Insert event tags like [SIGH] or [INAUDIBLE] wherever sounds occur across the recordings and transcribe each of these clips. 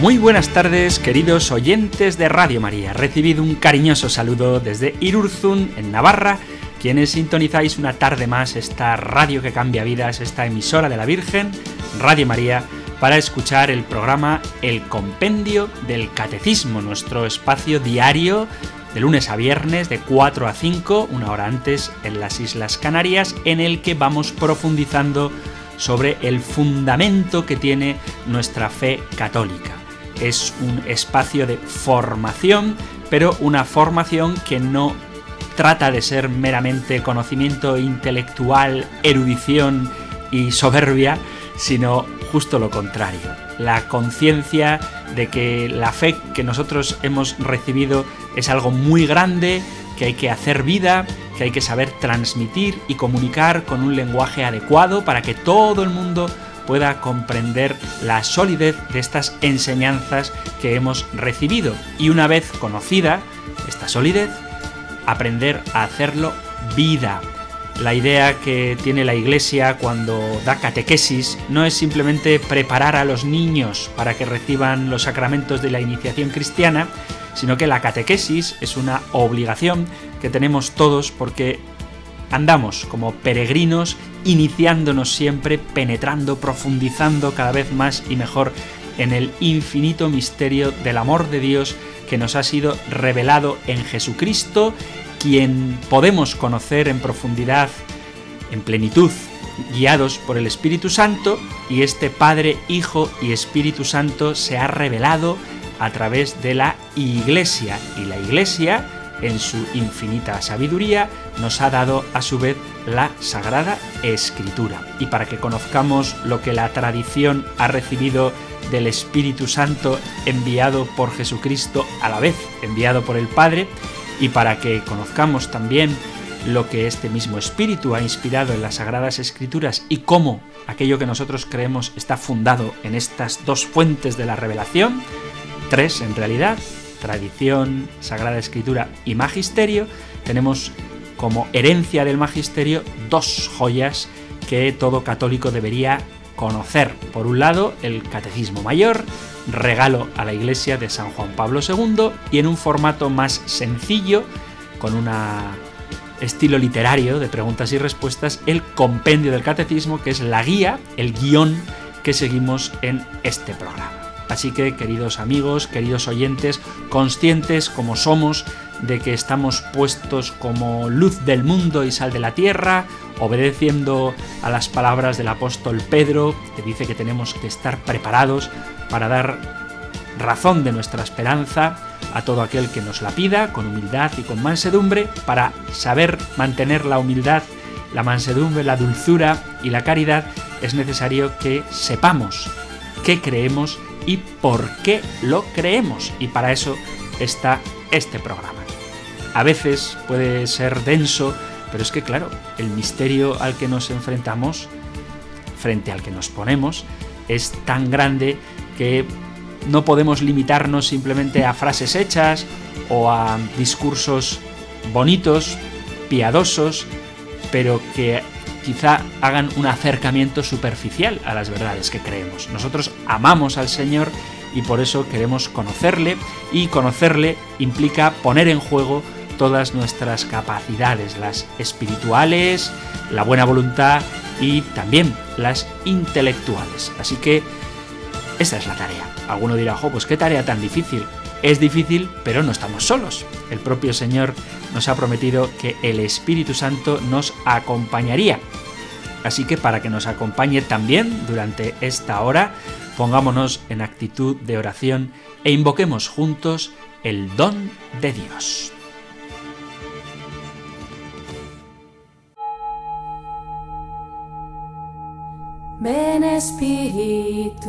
Muy buenas tardes, queridos oyentes de Radio María. Recibido un cariñoso saludo desde Irurzun, en Navarra, quienes sintonizáis una tarde más esta radio que cambia vidas, esta emisora de la Virgen, Radio María, para escuchar el programa El Compendio del Catecismo, nuestro espacio diario de lunes a viernes de 4 a 5, una hora antes en las Islas Canarias, en el que vamos profundizando sobre el fundamento que tiene nuestra fe católica es un espacio de formación, pero una formación que no trata de ser meramente conocimiento intelectual, erudición y soberbia, sino justo lo contrario. La conciencia de que la fe que nosotros hemos recibido es algo muy grande, que hay que hacer vida, que hay que saber transmitir y comunicar con un lenguaje adecuado para que todo el mundo pueda comprender la solidez de estas enseñanzas que hemos recibido y una vez conocida esta solidez, aprender a hacerlo vida. La idea que tiene la Iglesia cuando da catequesis no es simplemente preparar a los niños para que reciban los sacramentos de la iniciación cristiana, sino que la catequesis es una obligación que tenemos todos porque andamos como peregrinos, iniciándonos siempre, penetrando, profundizando cada vez más y mejor en el infinito misterio del amor de Dios que nos ha sido revelado en Jesucristo, quien podemos conocer en profundidad, en plenitud, guiados por el Espíritu Santo, y este Padre, Hijo y Espíritu Santo se ha revelado a través de la Iglesia, y la Iglesia en su infinita sabiduría, nos ha dado a su vez la Sagrada Escritura. Y para que conozcamos lo que la tradición ha recibido del Espíritu Santo enviado por Jesucristo, a la vez enviado por el Padre, y para que conozcamos también lo que este mismo Espíritu ha inspirado en las Sagradas Escrituras y cómo aquello que nosotros creemos está fundado en estas dos fuentes de la revelación, tres en realidad, tradición, Sagrada Escritura y Magisterio, tenemos como herencia del Magisterio dos joyas que todo católico debería conocer. Por un lado, el Catecismo Mayor, regalo a la Iglesia de San Juan Pablo II, y en un formato más sencillo, con un estilo literario de preguntas y respuestas, el Compendio del Catecismo, que es la guía, el guion que seguimos en este programa. Así que, queridos amigos, queridos oyentes, conscientes como somos de que estamos puestos como luz del mundo y sal de la tierra, obedeciendo a las palabras del apóstol Pedro, que dice que tenemos que estar preparados para dar razón de nuestra esperanza a todo aquel que nos la pida, con humildad y con mansedumbre, para saber mantener la humildad, la mansedumbre, la dulzura y la caridad, es necesario que sepamos qué creemos y por qué lo creemos. Y para eso está este programa. A veces puede ser denso, pero es que claro, el misterio al que nos enfrentamos, frente al que nos ponemos, es tan grande que no podemos limitarnos simplemente a frases hechas o a discursos bonitos, piadosos, pero que quizá hagan un acercamiento superficial a las verdades que creemos. Nosotros amamos al Señor y por eso queremos conocerle y conocerle implica poner en juego todas nuestras capacidades, las espirituales, la buena voluntad y también las intelectuales. Así que esa es la tarea. Alguno dirá, jo, pues qué tarea tan difícil. Es difícil, pero no estamos solos. El propio Señor nos ha prometido que el Espíritu Santo nos acompañaría. Así que para que nos acompañe también durante esta hora, pongámonos en actitud de oración e invoquemos juntos el don de Dios. Ven Espíritu,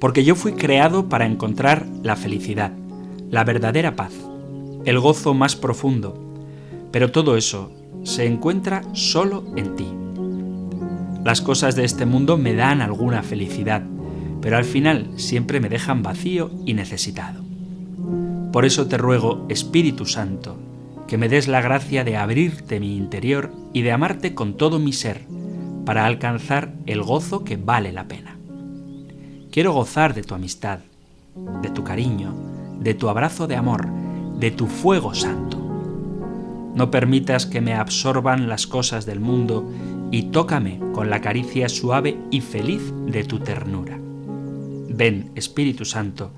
Porque yo fui creado para encontrar la felicidad, la verdadera paz, el gozo más profundo, pero todo eso se encuentra solo en ti. Las cosas de este mundo me dan alguna felicidad, pero al final siempre me dejan vacío y necesitado. Por eso te ruego, Espíritu Santo, que me des la gracia de abrirte mi interior y de amarte con todo mi ser, para alcanzar el gozo que vale la pena. Quiero gozar de tu amistad, de tu cariño, de tu abrazo de amor, de tu fuego santo. No permitas que me absorban las cosas del mundo y tócame con la caricia suave y feliz de tu ternura. Ven, Espíritu Santo,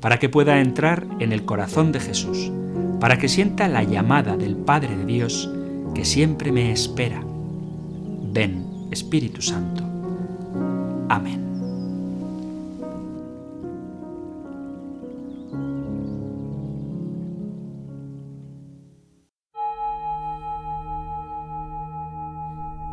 para que pueda entrar en el corazón de Jesús, para que sienta la llamada del Padre de Dios que siempre me espera. Ven, Espíritu Santo. Amén.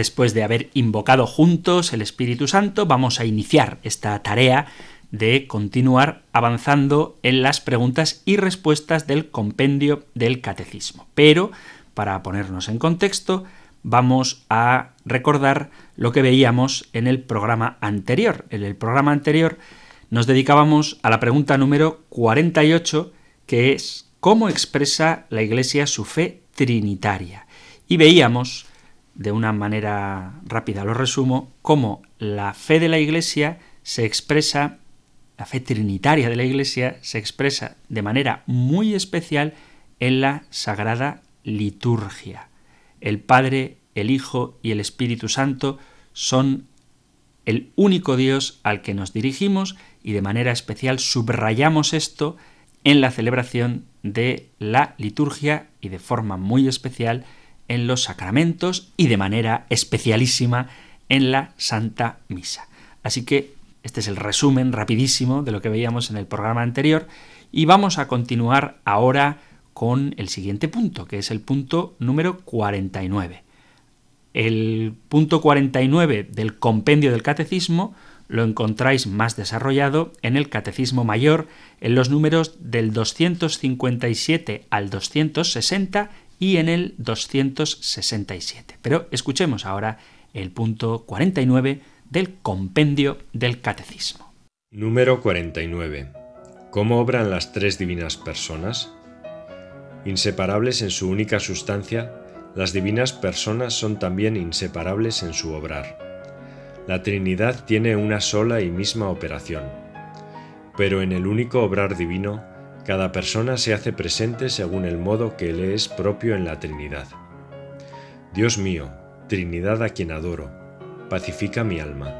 Después de haber invocado juntos el Espíritu Santo, vamos a iniciar esta tarea de continuar avanzando en las preguntas y respuestas del compendio del catecismo. Pero, para ponernos en contexto, vamos a recordar lo que veíamos en el programa anterior. En el programa anterior nos dedicábamos a la pregunta número 48, que es ¿cómo expresa la Iglesia su fe trinitaria? Y veíamos de una manera rápida lo resumo, cómo la fe de la Iglesia se expresa, la fe trinitaria de la Iglesia se expresa de manera muy especial en la sagrada liturgia. El Padre, el Hijo y el Espíritu Santo son el único Dios al que nos dirigimos y de manera especial subrayamos esto en la celebración de la liturgia y de forma muy especial en los sacramentos y de manera especialísima en la Santa Misa. Así que este es el resumen rapidísimo de lo que veíamos en el programa anterior y vamos a continuar ahora con el siguiente punto, que es el punto número 49. El punto 49 del compendio del catecismo lo encontráis más desarrollado en el Catecismo Mayor, en los números del 257 al 260 y en el 267. Pero escuchemos ahora el punto 49 del compendio del Catecismo. Número 49. ¿Cómo obran las tres divinas personas? Inseparables en su única sustancia, las divinas personas son también inseparables en su obrar. La Trinidad tiene una sola y misma operación, pero en el único obrar divino cada persona se hace presente según el modo que le es propio en la Trinidad. Dios mío, Trinidad a quien adoro, pacifica mi alma.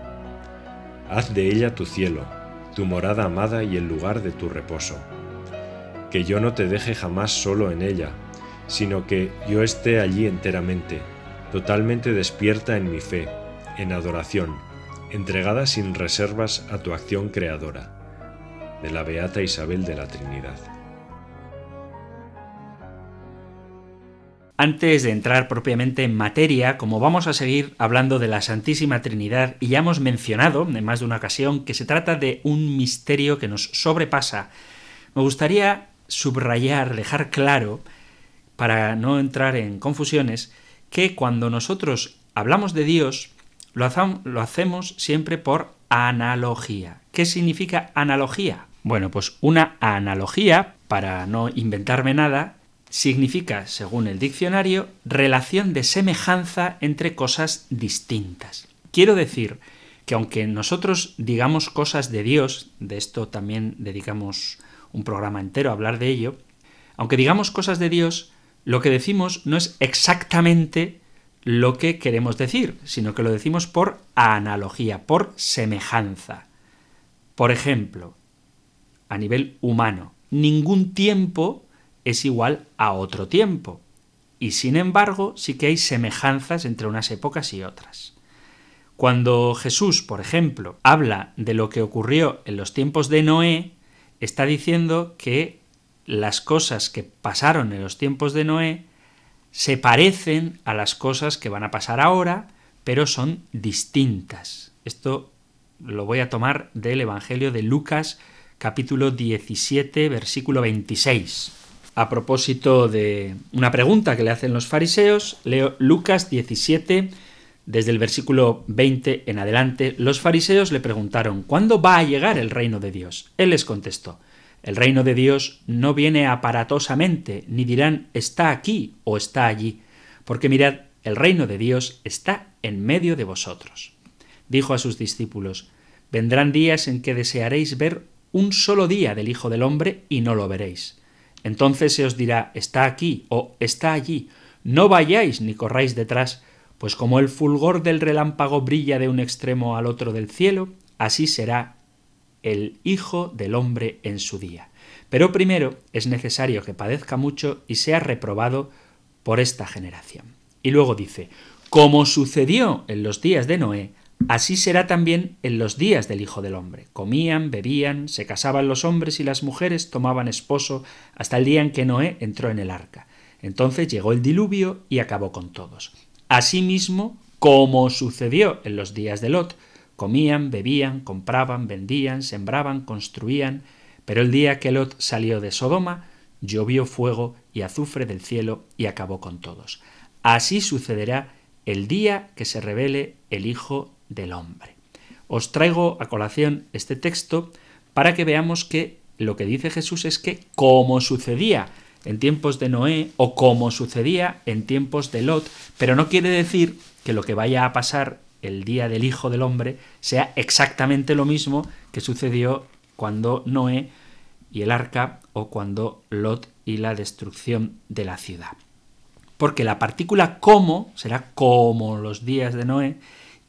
Haz de ella tu cielo, tu morada amada y el lugar de tu reposo. Que yo no te deje jamás solo en ella, sino que yo esté allí enteramente, totalmente despierta en mi fe, en adoración, entregada sin reservas a tu acción creadora de la Beata Isabel de la Trinidad. Antes de entrar propiamente en materia, como vamos a seguir hablando de la Santísima Trinidad, y ya hemos mencionado en más de una ocasión que se trata de un misterio que nos sobrepasa, me gustaría subrayar, dejar claro, para no entrar en confusiones, que cuando nosotros hablamos de Dios, lo, hacemos siempre por analogía. ¿Qué significa analogía? Bueno, pues una analogía, para no inventarme nada, significa, según el diccionario, relación de semejanza entre cosas distintas. Quiero decir que aunque nosotros digamos cosas de Dios, de esto también dedicamos un programa entero a hablar de ello, aunque digamos cosas de Dios, lo que decimos no es exactamente lo que queremos decir, sino que lo decimos por analogía, por semejanza. Por ejemplo, a nivel humano, ningún tiempo es igual a otro tiempo, y sin embargo sí que hay semejanzas entre unas épocas y otras. Cuando Jesús, por ejemplo, habla de lo que ocurrió en los tiempos de Noé, está diciendo que las cosas que pasaron en los tiempos de Noé se parecen a las cosas que van a pasar ahora, pero son distintas. Esto lo voy a tomar del Evangelio de Lucas capítulo 17 versículo 26. A propósito de una pregunta que le hacen los fariseos, leo Lucas 17 desde el versículo 20 en adelante. Los fariseos le preguntaron, ¿cuándo va a llegar el reino de Dios? Él les contestó, el reino de Dios no viene aparatosamente, ni dirán está aquí o está allí, porque mirad, el reino de Dios está en medio de vosotros. Dijo a sus discípulos, vendrán días en que desearéis ver un solo día del Hijo del Hombre y no lo veréis. Entonces se os dirá está aquí o está allí. No vayáis ni corráis detrás, pues como el fulgor del relámpago brilla de un extremo al otro del cielo, así será el Hijo del Hombre en su día. Pero primero es necesario que padezca mucho y sea reprobado por esta generación. Y luego dice, como sucedió en los días de Noé, así será también en los días del Hijo del Hombre. Comían, bebían, se casaban los hombres y las mujeres tomaban esposo hasta el día en que Noé entró en el arca. Entonces llegó el diluvio y acabó con todos. Asimismo, como sucedió en los días de Lot, Comían, bebían, compraban, vendían, sembraban, construían, pero el día que Lot salió de Sodoma, llovió fuego y azufre del cielo y acabó con todos. Así sucederá el día que se revele el Hijo del Hombre. Os traigo a colación este texto para que veamos que lo que dice Jesús es que como sucedía en tiempos de Noé o como sucedía en tiempos de Lot, pero no quiere decir que lo que vaya a pasar el día del Hijo del Hombre sea exactamente lo mismo que sucedió cuando Noé y el arca o cuando Lot y la destrucción de la ciudad. Porque la partícula como, será como los días de Noé,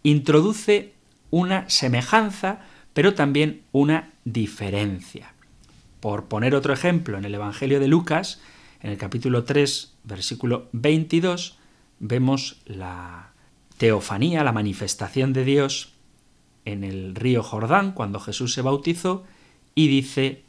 introduce una semejanza, pero también una diferencia. Por poner otro ejemplo, en el Evangelio de Lucas, en el capítulo 3, versículo 22, vemos la teofanía, la manifestación de Dios en el río Jordán cuando Jesús se bautizó y dice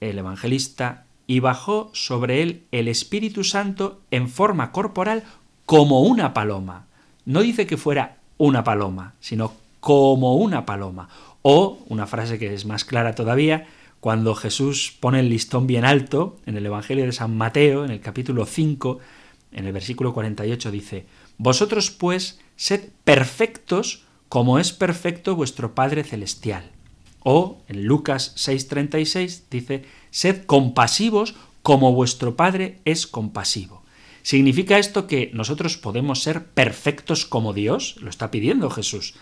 el evangelista, y bajó sobre él el Espíritu Santo en forma corporal como una paloma. No dice que fuera una paloma, sino como una paloma. O, una frase que es más clara todavía, cuando Jesús pone el listón bien alto, en el Evangelio de San Mateo, en el capítulo 5, en el versículo 48, dice, Vosotros pues sed perfectos como es perfecto vuestro Padre Celestial. O en Lucas 6:36 dice, sed compasivos como vuestro Padre es compasivo. ¿Significa esto que nosotros podemos ser perfectos como Dios? Lo está pidiendo Jesús.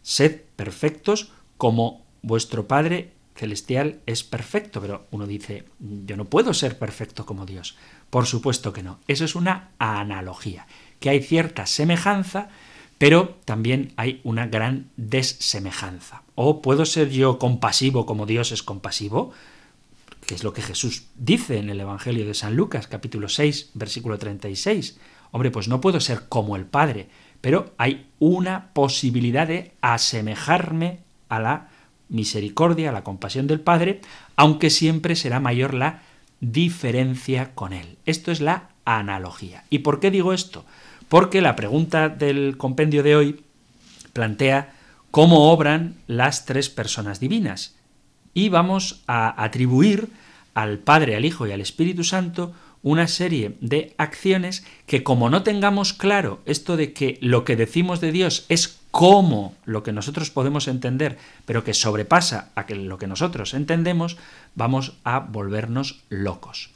Sed perfectos como vuestro Padre Celestial es perfecto, pero uno dice, yo no puedo ser perfecto como Dios. Por supuesto que no. Eso es una analogía, que hay cierta semejanza, pero también hay una gran desemejanza. ¿O puedo ser yo compasivo como Dios es compasivo? Que es lo que Jesús dice en el Evangelio de San Lucas, capítulo 6, versículo 36. Hombre, pues no puedo ser como el Padre, pero hay una posibilidad de asemejarme a la misericordia, a la compasión del Padre, aunque siempre será mayor la diferencia con Él. Esto es la analogía. ¿Y por qué digo esto? porque la pregunta del compendio de hoy plantea cómo obran las tres personas divinas. Y vamos a atribuir al Padre, al Hijo y al Espíritu Santo una serie de acciones que como no tengamos claro esto de que lo que decimos de Dios es como lo que nosotros podemos entender, pero que sobrepasa a lo que nosotros entendemos, vamos a volvernos locos.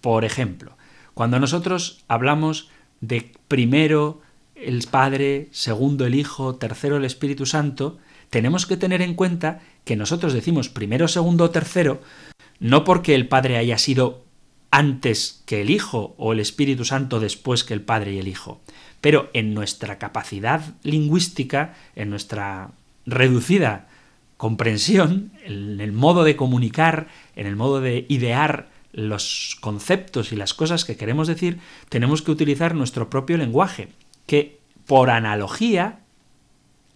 Por ejemplo, cuando nosotros hablamos de primero el Padre, segundo el Hijo, tercero el Espíritu Santo, tenemos que tener en cuenta que nosotros decimos primero, segundo o tercero, no porque el Padre haya sido antes que el Hijo o el Espíritu Santo después que el Padre y el Hijo, pero en nuestra capacidad lingüística, en nuestra reducida comprensión, en el modo de comunicar, en el modo de idear los conceptos y las cosas que queremos decir, tenemos que utilizar nuestro propio lenguaje, que por analogía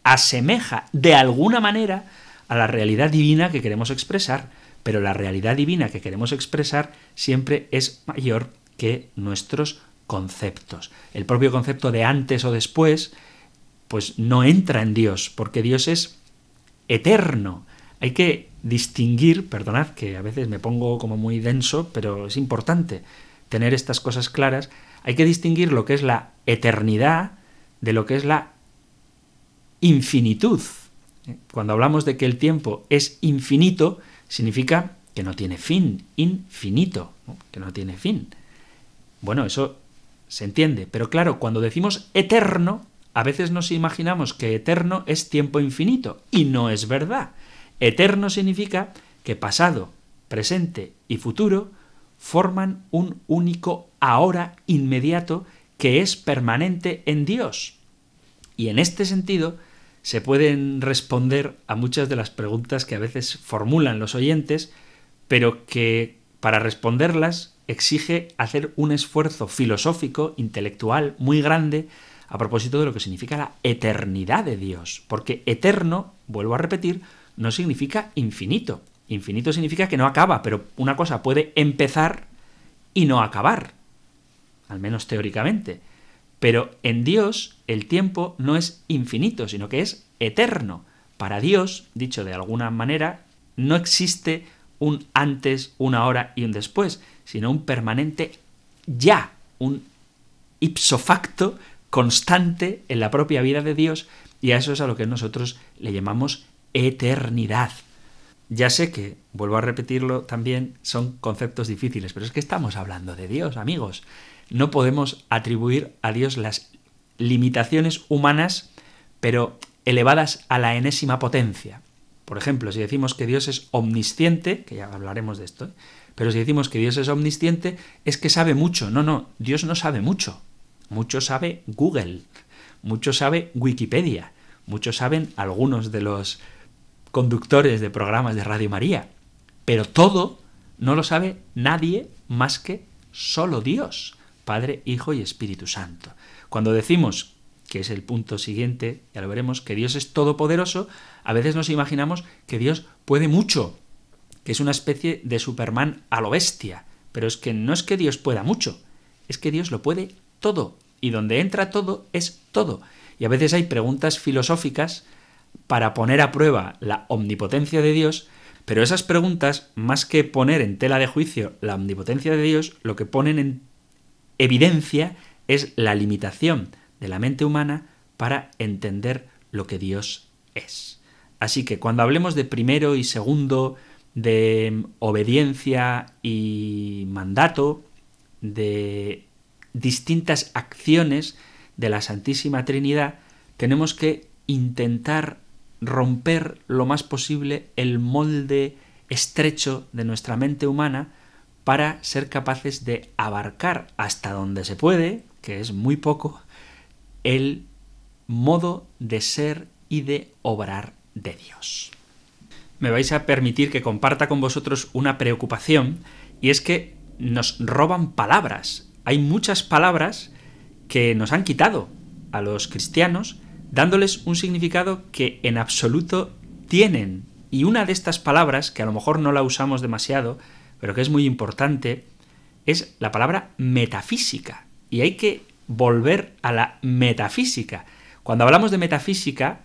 asemeja de alguna manera a la realidad divina que queremos expresar, pero la realidad divina que queremos expresar siempre es mayor que nuestros conceptos. El propio concepto de antes o después, pues no entra en Dios, porque Dios es eterno. Hay que distinguir, perdonad que a veces me pongo como muy denso, pero es importante tener estas cosas claras, hay que distinguir lo que es la eternidad de lo que es la infinitud. Cuando hablamos de que el tiempo es infinito, significa que no tiene fin, infinito, que no tiene fin. Bueno, eso se entiende, pero claro, cuando decimos eterno, a veces nos imaginamos que eterno es tiempo infinito, y no es verdad. Eterno significa que pasado, presente y futuro forman un único ahora inmediato que es permanente en Dios. Y en este sentido, se pueden responder a muchas de las preguntas que a veces formulan los oyentes, pero que para responderlas exige hacer un esfuerzo filosófico, intelectual, muy grande a propósito de lo que significa la eternidad de Dios. Porque eterno, vuelvo a repetir, no significa infinito. Infinito significa que no acaba, pero una cosa puede empezar y no acabar, al menos teóricamente. Pero en Dios el tiempo no es infinito, sino que es eterno. Para Dios, dicho de alguna manera, no existe un antes, una hora y un después, sino un permanente ya, un ipso facto constante en la propia vida de Dios, y a eso es a lo que nosotros le llamamos eternidad. Ya sé que, vuelvo a repetirlo también, son conceptos difíciles, pero es que estamos hablando de Dios, amigos no podemos atribuir a Dios las limitaciones humanas, pero elevadas a la enésima potencia. Por ejemplo, si decimos que Dios es omnisciente, que ya hablaremos de esto, ¿eh? pero si decimos que Dios es omnisciente, es que sabe mucho. No, no, Dios no sabe mucho. Mucho sabe Google, mucho sabe Wikipedia, mucho saben algunos de los conductores de programas de Radio María, pero todo no lo sabe nadie más que solo Dios. Padre, Hijo y Espíritu Santo. Cuando decimos, que es el punto siguiente, ya lo veremos, que Dios es todopoderoso, a veces nos imaginamos que Dios puede mucho, que es una especie de Superman a lo bestia. Pero es que no es que Dios pueda mucho, es que Dios lo puede todo. Y donde entra todo es todo. Y a veces hay preguntas filosóficas para poner a prueba la omnipotencia de Dios, pero esas preguntas, más que poner en tela de juicio la omnipotencia de Dios, lo que ponen en evidencia es la limitación de la mente humana para entender lo que Dios es. Así que cuando hablemos de primero y segundo, de obediencia y mandato, de distintas acciones de la Santísima Trinidad, tenemos que intentar romper lo más posible el molde estrecho de nuestra mente humana para ser capaces de abarcar hasta donde se puede, que es muy poco, el modo de ser y de obrar de Dios. Me vais a permitir que comparta con vosotros una preocupación y es que nos roban palabras. Hay muchas palabras que nos han quitado a los cristianos dándoles un significado que en absoluto tienen. Y una de estas palabras, que a lo mejor no la usamos demasiado, pero que es muy importante, es la palabra metafísica. Y hay que volver a la metafísica. Cuando hablamos de metafísica,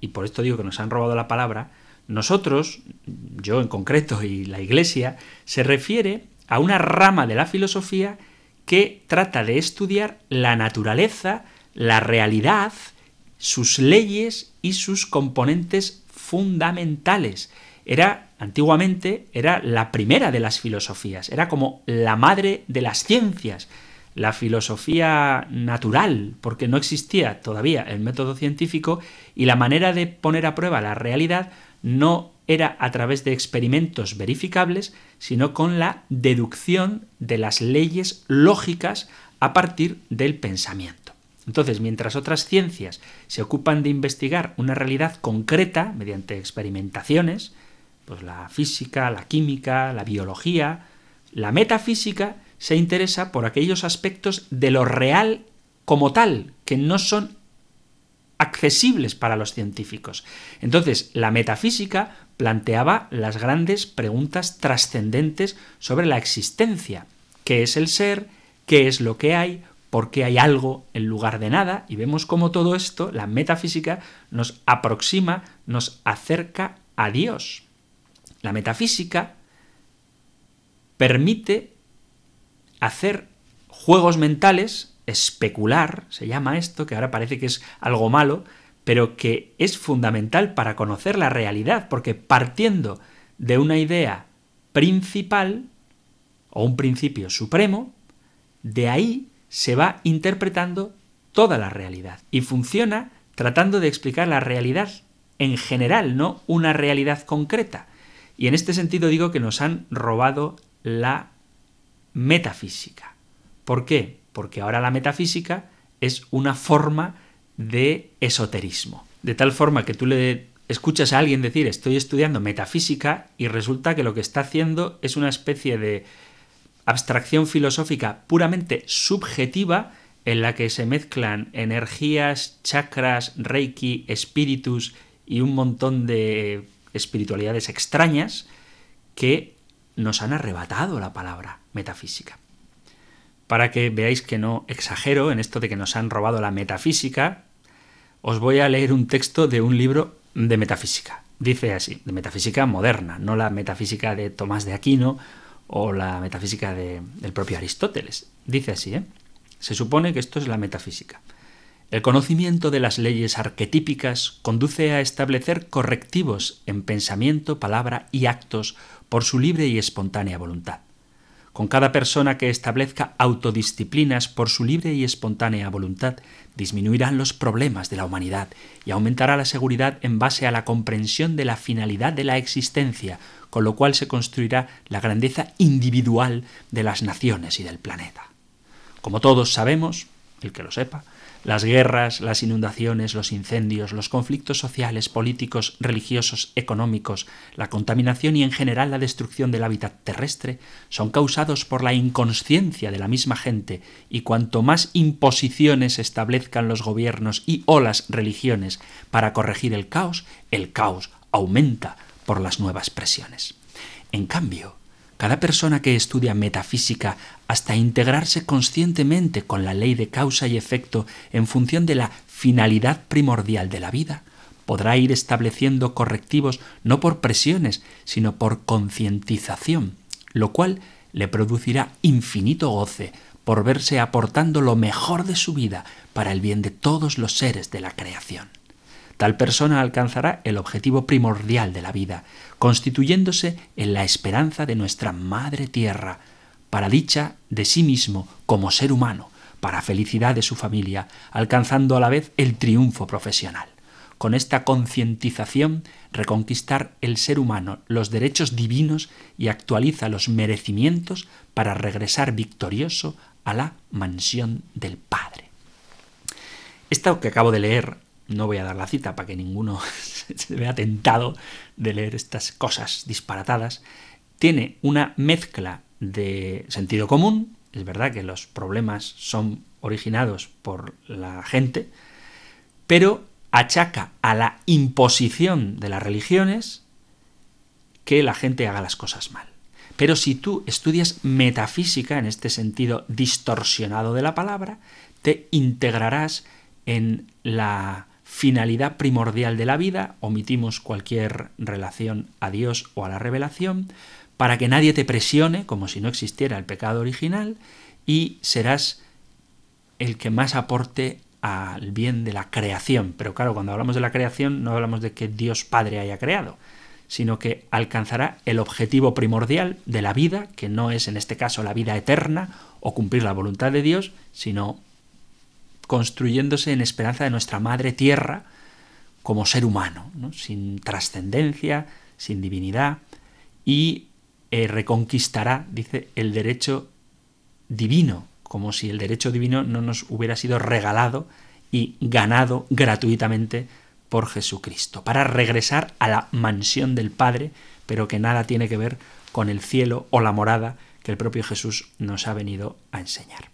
y por esto digo que nos han robado la palabra, nosotros, yo en concreto y la Iglesia, se refiere a una rama de la filosofía que trata de estudiar la naturaleza, la realidad, sus leyes y sus componentes fundamentales. Era antiguamente era la primera de las filosofías, era como la madre de las ciencias. la filosofía natural, porque no existía todavía el método científico y la manera de poner a prueba la realidad no era a través de experimentos verificables, sino con la deducción de las leyes lógicas a partir del pensamiento. Entonces, mientras otras ciencias se ocupan de investigar una realidad concreta mediante experimentaciones, pues la física, la química, la biología, la metafísica se interesa por aquellos aspectos de lo real como tal, que no son accesibles para los científicos. Entonces, la metafísica planteaba las grandes preguntas trascendentes sobre la existencia. ¿Qué es el ser? ¿Qué es lo que hay? ¿Por qué hay algo en lugar de nada? Y vemos cómo todo esto, la metafísica, nos aproxima, nos acerca a Dios. La metafísica permite hacer juegos mentales, especular, se llama esto, que ahora parece que es algo malo, pero que es fundamental para conocer la realidad, porque partiendo de una idea principal o un principio supremo, de ahí se va interpretando toda la realidad y funciona tratando de explicar la realidad en general, no una realidad concreta. Y en este sentido digo que nos han robado la metafísica. ¿Por qué? Porque ahora la metafísica es una forma de esoterismo. De tal forma que tú le escuchas a alguien decir estoy estudiando metafísica y resulta que lo que está haciendo es una especie de abstracción filosófica puramente subjetiva en la que se mezclan energías, chakras, reiki, espíritus y un montón de espiritualidades extrañas que nos han arrebatado la palabra metafísica. Para que veáis que no exagero en esto de que nos han robado la metafísica, os voy a leer un texto de un libro de metafísica. Dice así, de metafísica moderna, no la metafísica de Tomás de Aquino o la metafísica del propio Aristóteles. Dice así, ¿eh? Se supone que esto es la metafísica. El conocimiento de las leyes arquetípicas conduce a establecer correctivos en pensamiento, palabra y actos por su libre y espontánea voluntad. Con cada persona que establezca autodisciplinas por su libre y espontánea voluntad, disminuirán los problemas de la humanidad y aumentará la seguridad en base a la comprensión de la finalidad de la existencia, con lo cual se construirá la grandeza individual de las naciones y del planeta. Como todos sabemos, el que lo sepa, las guerras, las inundaciones, los incendios, los conflictos sociales, políticos, religiosos, económicos, la contaminación y en general la destrucción del hábitat terrestre son causados por la inconsciencia de la misma gente y cuanto más imposiciones establezcan los gobiernos y o las religiones para corregir el caos, el caos aumenta por las nuevas presiones. En cambio, cada persona que estudia metafísica hasta integrarse conscientemente con la ley de causa y efecto en función de la finalidad primordial de la vida, podrá ir estableciendo correctivos no por presiones, sino por concientización, lo cual le producirá infinito goce por verse aportando lo mejor de su vida para el bien de todos los seres de la creación. Tal persona alcanzará el objetivo primordial de la vida, constituyéndose en la esperanza de nuestra Madre Tierra, para dicha de sí mismo como ser humano, para felicidad de su familia, alcanzando a la vez el triunfo profesional. Con esta concientización reconquistar el ser humano los derechos divinos y actualiza los merecimientos para regresar victorioso a la mansión del Padre. Esto que acabo de leer no voy a dar la cita para que ninguno [LAUGHS] se vea tentado de leer estas cosas disparatadas, tiene una mezcla de sentido común, es verdad que los problemas son originados por la gente, pero achaca a la imposición de las religiones que la gente haga las cosas mal. Pero si tú estudias metafísica en este sentido distorsionado de la palabra, te integrarás en la finalidad primordial de la vida, omitimos cualquier relación a Dios o a la revelación, para que nadie te presione como si no existiera el pecado original y serás el que más aporte al bien de la creación. Pero claro, cuando hablamos de la creación no hablamos de que Dios Padre haya creado, sino que alcanzará el objetivo primordial de la vida, que no es en este caso la vida eterna o cumplir la voluntad de Dios, sino construyéndose en esperanza de nuestra madre tierra como ser humano, sin trascendencia, sin divinidad, y eh, reconquistará, dice, el derecho divino, como si el derecho divino no nos hubiera sido regalado y ganado gratuitamente por Jesucristo, para regresar a la mansión del Padre, pero que nada tiene que ver con el cielo o la morada que el propio Jesús nos ha venido a enseñar.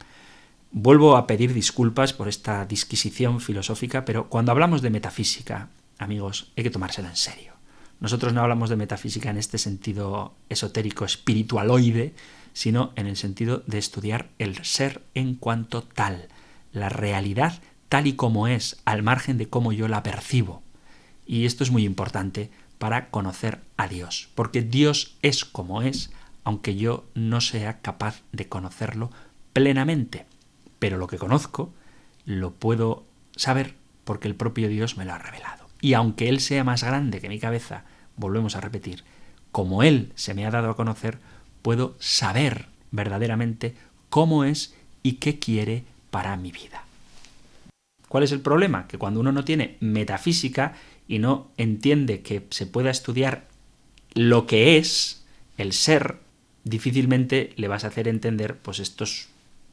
Vuelvo a pedir disculpas por esta disquisición filosófica, pero cuando hablamos de metafísica, amigos, hay que tomárselo en serio. Nosotros no hablamos de metafísica en este sentido esotérico, espiritualoide, sino en el sentido de estudiar el ser en cuanto tal, la realidad tal y como es, al margen de cómo yo la percibo. Y esto es muy importante para conocer a Dios, porque Dios es como es, aunque yo no sea capaz de conocerlo plenamente. Pero lo que conozco lo puedo saber porque el propio Dios me lo ha revelado. Y aunque Él sea más grande que mi cabeza, volvemos a repetir, como Él se me ha dado a conocer, puedo saber verdaderamente cómo es y qué quiere para mi vida. ¿Cuál es el problema? Que cuando uno no tiene metafísica y no entiende que se pueda estudiar lo que es el ser, difícilmente le vas a hacer entender pues estos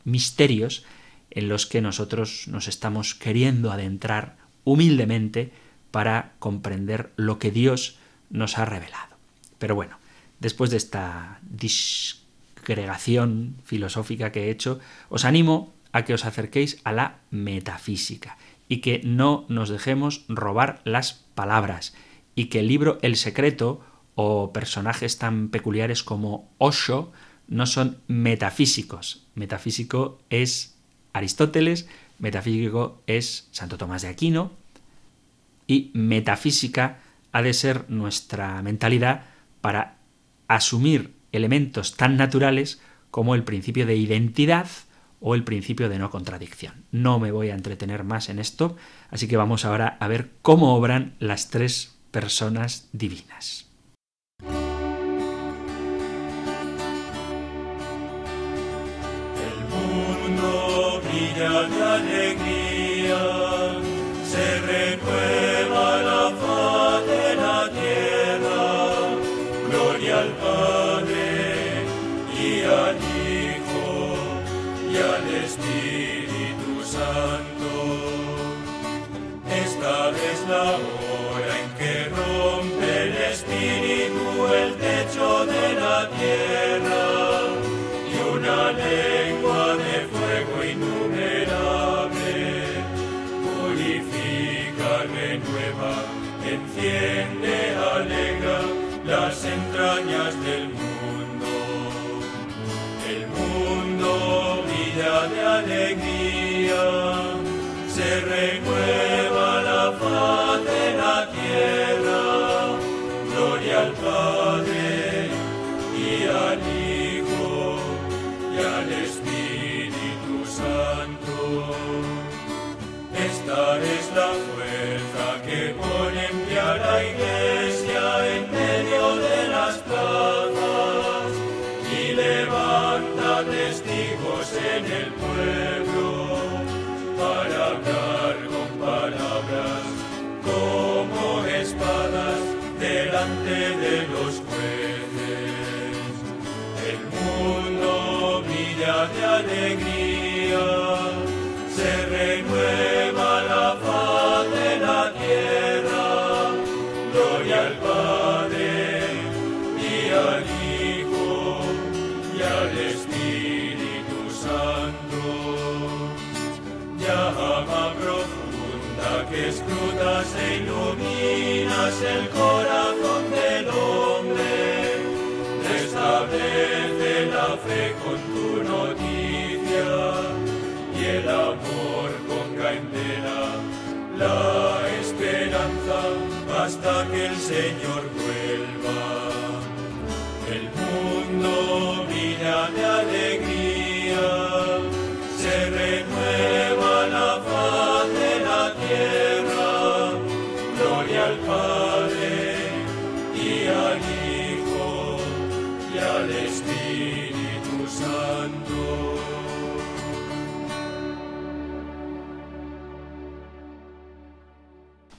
misterios en los que nosotros nos estamos queriendo adentrar humildemente para comprender lo que Dios nos ha revelado. Pero bueno, después de esta disgregación filosófica que he hecho, os animo a que os acerquéis a la metafísica y que no nos dejemos robar las palabras y que el libro El Secreto o personajes tan peculiares como Osho no son metafísicos. Metafísico es Aristóteles, metafísico es Santo Tomás de Aquino y metafísica ha de ser nuestra mentalidad para asumir elementos tan naturales como el principio de identidad, o el principio de no contradicción. No me voy a entretener más en esto, así que vamos ahora a ver cómo obran las tres personas divinas. Testigos en Señor.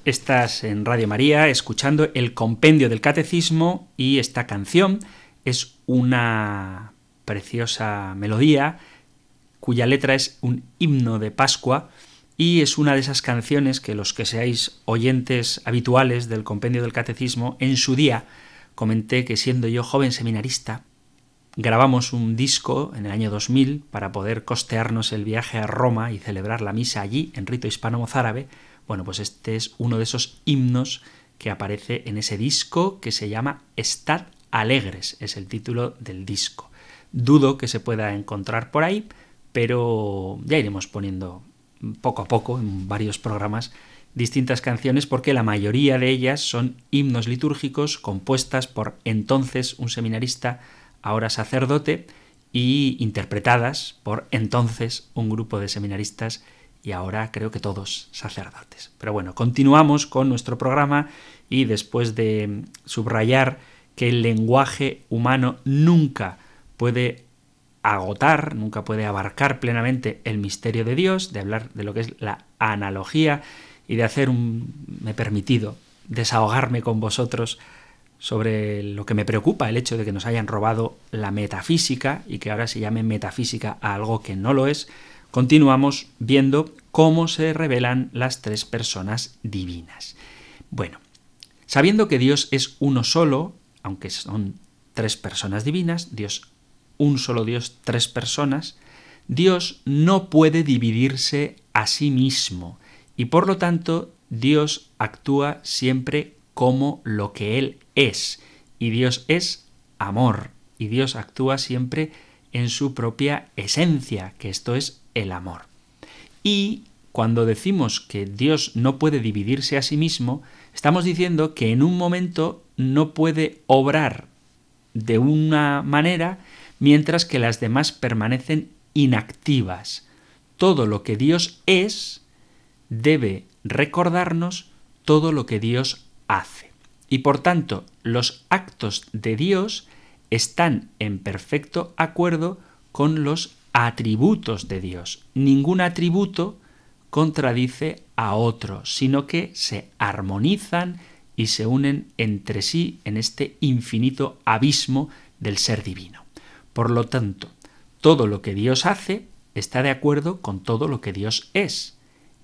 Estás en Radio María escuchando el compendio del catecismo y esta canción es una preciosa melodía cuya letra es un himno de Pascua y es una de esas canciones que los que seáis oyentes habituales del compendio del catecismo, en su día comenté que siendo yo joven seminarista, grabamos un disco en el año 2000 para poder costearnos el viaje a Roma y celebrar la misa allí en rito hispano-mozárabe bueno, pues este es uno de esos himnos que aparece en ese disco que se llama Estad Alegres, es el título del disco. Dudo que se pueda encontrar por ahí, pero ya iremos poniendo poco a poco en varios programas distintas canciones porque la mayoría de ellas son himnos litúrgicos compuestas por entonces un seminarista, ahora sacerdote, y interpretadas por entonces un grupo de seminaristas y ahora creo que todos sacerdotes. Pero bueno, continuamos con nuestro programa y después de subrayar que el lenguaje humano nunca puede agotar, nunca puede abarcar plenamente el misterio de Dios, de hablar de lo que es la analogía y de hacer un... me he permitido desahogarme con vosotros sobre lo que me preocupa, el hecho de que nos hayan robado la metafísica y que ahora se llame metafísica a algo que no lo es, continuamos viendo cómo se revelan las tres personas divinas. Bueno, sabiendo que Dios es uno solo, aunque son tres personas divinas, Dios, un solo Dios, tres personas, Dios no puede dividirse a sí mismo y por lo tanto Dios actúa siempre como lo que Él es y Dios es amor y Dios actúa siempre en su propia esencia, que esto es el amor. Y cuando decimos que Dios no puede dividirse a sí mismo, estamos diciendo que en un momento no puede obrar de una manera mientras que las demás permanecen inactivas. Todo lo que Dios es debe recordarnos todo lo que Dios hace. Y por tanto, los actos de Dios están en perfecto acuerdo con los atributos de Dios. Ningún atributo contradice a otro, sino que se armonizan y se unen entre sí en este infinito abismo del ser divino. Por lo tanto, todo lo que Dios hace está de acuerdo con todo lo que Dios es,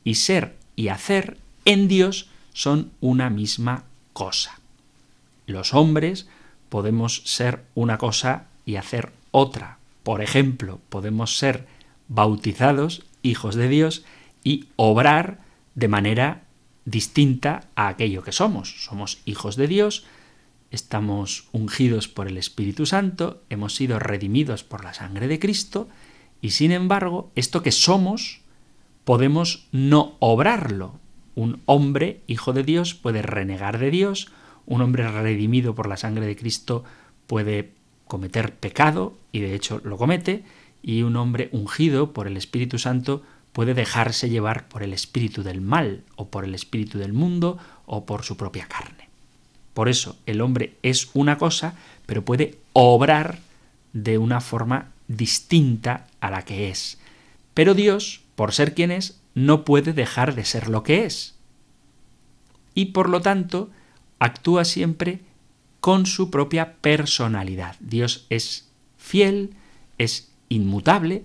y ser y hacer en Dios son una misma cosa. Los hombres podemos ser una cosa y hacer otra, por ejemplo, podemos ser bautizados hijos de Dios y obrar de manera distinta a aquello que somos. Somos hijos de Dios, estamos ungidos por el Espíritu Santo, hemos sido redimidos por la sangre de Cristo y sin embargo, esto que somos podemos no obrarlo. Un hombre, hijo de Dios, puede renegar de Dios, un hombre redimido por la sangre de Cristo puede cometer pecado, y de hecho lo comete, y un hombre ungido por el Espíritu Santo puede dejarse llevar por el espíritu del mal, o por el espíritu del mundo, o por su propia carne. Por eso el hombre es una cosa, pero puede obrar de una forma distinta a la que es. Pero Dios, por ser quien es, no puede dejar de ser lo que es. Y por lo tanto, actúa siempre con su propia personalidad. Dios es fiel, es inmutable,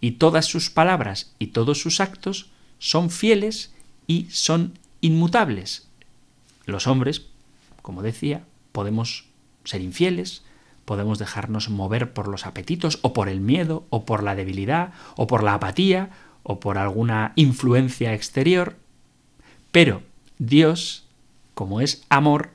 y todas sus palabras y todos sus actos son fieles y son inmutables. Los hombres, como decía, podemos ser infieles, podemos dejarnos mover por los apetitos o por el miedo o por la debilidad o por la apatía o por alguna influencia exterior, pero Dios, como es amor,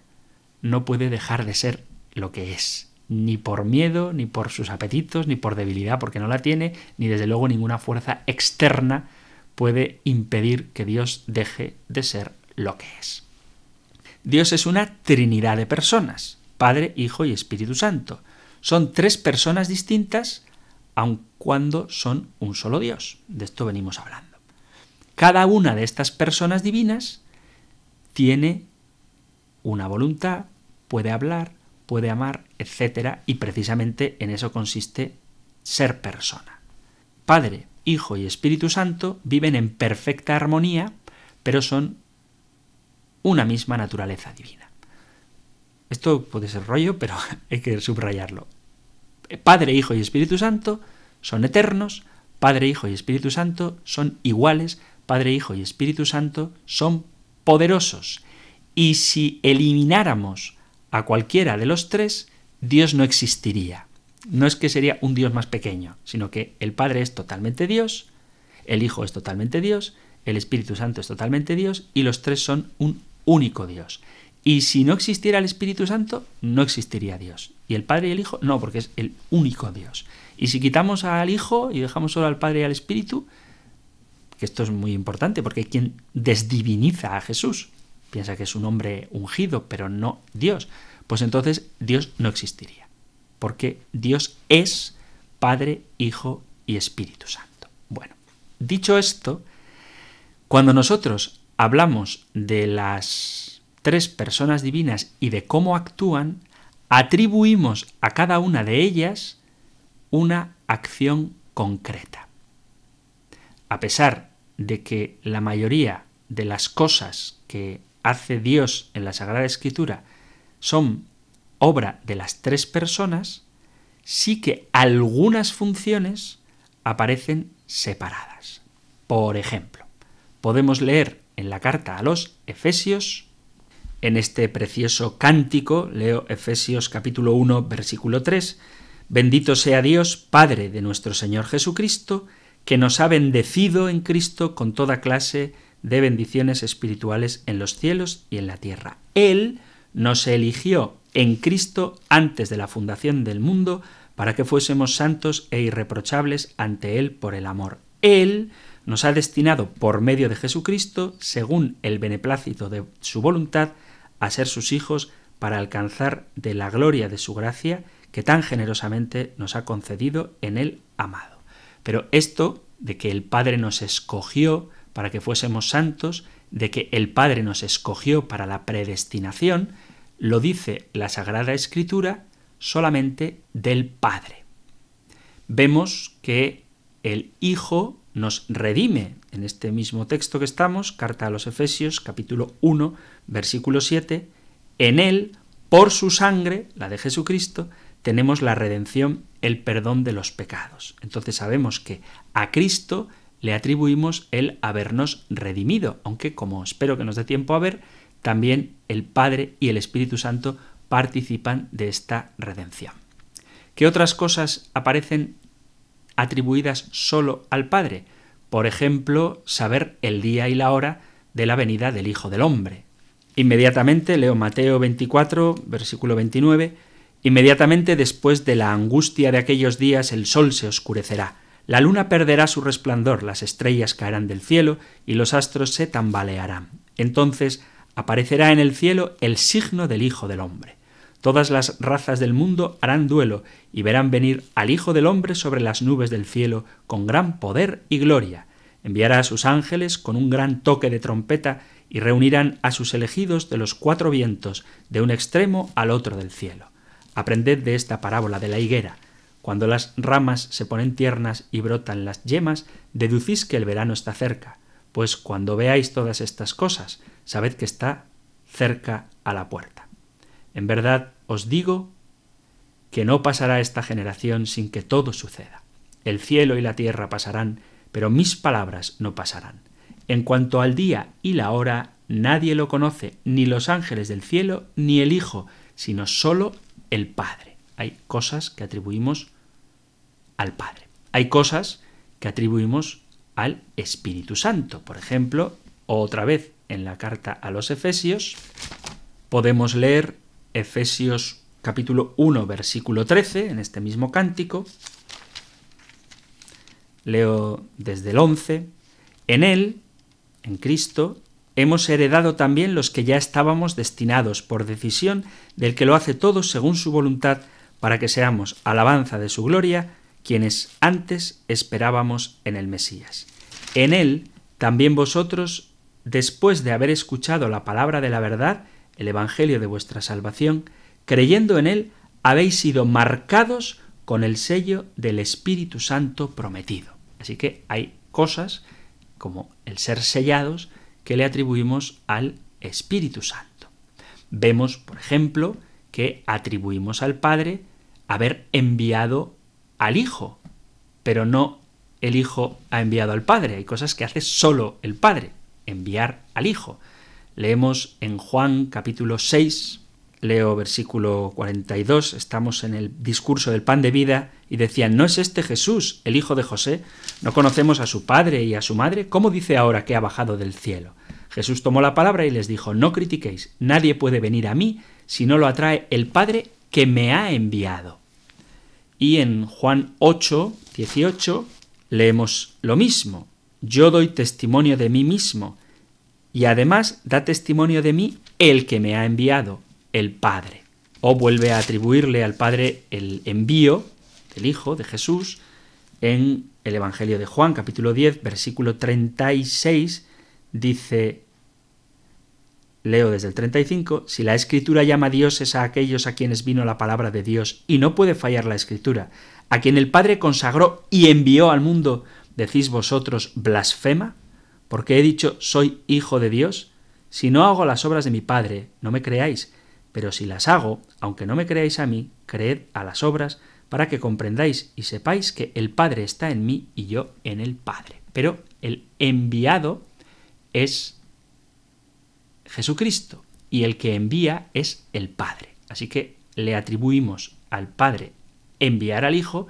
no puede dejar de ser lo que es, ni por miedo, ni por sus apetitos, ni por debilidad, porque no la tiene, ni desde luego ninguna fuerza externa puede impedir que Dios deje de ser lo que es. Dios es una trinidad de personas, Padre, Hijo y Espíritu Santo. Son tres personas distintas, aun cuando son un solo Dios. De esto venimos hablando. Cada una de estas personas divinas tiene una voluntad, puede hablar, puede amar, etc. Y precisamente en eso consiste ser persona. Padre, Hijo y Espíritu Santo viven en perfecta armonía, pero son una misma naturaleza divina. Esto puede ser rollo, pero [LAUGHS] hay que subrayarlo. Padre, Hijo y Espíritu Santo son eternos, Padre, Hijo y Espíritu Santo son iguales, Padre, Hijo y Espíritu Santo son poderosos. Y si elimináramos a cualquiera de los tres, Dios no existiría. No es que sería un Dios más pequeño, sino que el Padre es totalmente Dios, el Hijo es totalmente Dios, el Espíritu Santo es totalmente Dios y los tres son un único Dios. Y si no existiera el Espíritu Santo, no existiría Dios. Y el Padre y el Hijo, no, porque es el único Dios. Y si quitamos al Hijo y dejamos solo al Padre y al Espíritu, que esto es muy importante, porque hay quien desdiviniza a Jesús, piensa que es un hombre ungido, pero no Dios, pues entonces Dios no existiría, porque Dios es Padre, Hijo y Espíritu Santo. Bueno, dicho esto, cuando nosotros hablamos de las tres personas divinas y de cómo actúan, atribuimos a cada una de ellas una acción concreta. A pesar de que la mayoría de las cosas que hace Dios en la Sagrada Escritura son obra de las tres personas, sí que algunas funciones aparecen separadas. Por ejemplo, podemos leer en la carta a los Efesios, en este precioso cántico, leo Efesios capítulo 1, versículo 3, Bendito sea Dios, Padre de nuestro Señor Jesucristo, que nos ha bendecido en Cristo con toda clase de bendiciones espirituales en los cielos y en la tierra. Él nos eligió en Cristo antes de la fundación del mundo para que fuésemos santos e irreprochables ante Él por el amor. Él nos ha destinado por medio de Jesucristo, según el beneplácito de su voluntad, a ser sus hijos para alcanzar de la gloria de su gracia que tan generosamente nos ha concedido en el amado. Pero esto de que el Padre nos escogió para que fuésemos santos, de que el Padre nos escogió para la predestinación, lo dice la Sagrada Escritura solamente del Padre. Vemos que el Hijo nos redime en este mismo texto que estamos, carta a los Efesios, capítulo 1, versículo 7, en él, por su sangre, la de Jesucristo, tenemos la redención, el perdón de los pecados. Entonces sabemos que a Cristo le atribuimos el habernos redimido, aunque como espero que nos dé tiempo a ver, también el Padre y el Espíritu Santo participan de esta redención. ¿Qué otras cosas aparecen atribuidas solo al Padre? Por ejemplo, saber el día y la hora de la venida del Hijo del Hombre. Inmediatamente leo Mateo 24, versículo 29, Inmediatamente después de la angustia de aquellos días el sol se oscurecerá la luna perderá su resplandor, las estrellas caerán del cielo y los astros se tambalearán. Entonces aparecerá en el cielo el signo del Hijo del Hombre. Todas las razas del mundo harán duelo y verán venir al Hijo del Hombre sobre las nubes del cielo con gran poder y gloria. Enviará a sus ángeles con un gran toque de trompeta y reunirán a sus elegidos de los cuatro vientos, de un extremo al otro del cielo. Aprended de esta parábola de la higuera. Cuando las ramas se ponen tiernas y brotan las yemas, deducís que el verano está cerca. Pues cuando veáis todas estas cosas, sabed que está cerca a la puerta. En verdad os digo que no pasará esta generación sin que todo suceda. El cielo y la tierra pasarán, pero mis palabras no pasarán. En cuanto al día y la hora, nadie lo conoce, ni los ángeles del cielo, ni el Hijo, sino sólo el Padre. Hay cosas que atribuimos al Padre. Hay cosas que atribuimos al Espíritu Santo. Por ejemplo, otra vez en la carta a los Efesios, podemos leer Efesios capítulo 1, versículo 13, en este mismo cántico. Leo desde el 11. En Él, en Cristo, hemos heredado también los que ya estábamos destinados por decisión del que lo hace todo según su voluntad, para que seamos alabanza de su gloria, quienes antes esperábamos en el Mesías. En él también vosotros, después de haber escuchado la palabra de la verdad, el Evangelio de vuestra salvación, creyendo en él, habéis sido marcados con el sello del Espíritu Santo prometido. Así que hay cosas como el ser sellados que le atribuimos al Espíritu Santo. Vemos, por ejemplo, que atribuimos al Padre haber enviado al Hijo, pero no el Hijo ha enviado al Padre. Hay cosas que hace solo el Padre, enviar al Hijo. Leemos en Juan capítulo 6, leo versículo 42, estamos en el discurso del pan de vida y decían, ¿no es este Jesús, el hijo de José? ¿No conocemos a su padre y a su madre? ¿Cómo dice ahora que ha bajado del cielo? Jesús tomó la palabra y les dijo, no critiquéis, nadie puede venir a mí si no lo atrae el Padre que me ha enviado. Y en Juan 8, 18 leemos lo mismo, yo doy testimonio de mí mismo, y además da testimonio de mí el que me ha enviado el Padre. O vuelve a atribuirle al Padre el envío del Hijo, de Jesús, en el Evangelio de Juan, capítulo 10, versículo 36, dice, leo desde el 35, si la escritura llama a dioses a aquellos a quienes vino la palabra de Dios, y no puede fallar la escritura, a quien el Padre consagró y envió al mundo, decís vosotros blasfema, porque he dicho soy hijo de Dios, si no hago las obras de mi Padre, no me creáis, pero si las hago, aunque no me creáis a mí, creed a las obras, para que comprendáis y sepáis que el Padre está en mí y yo en el Padre. Pero el enviado es Jesucristo y el que envía es el Padre. Así que le atribuimos al Padre enviar al Hijo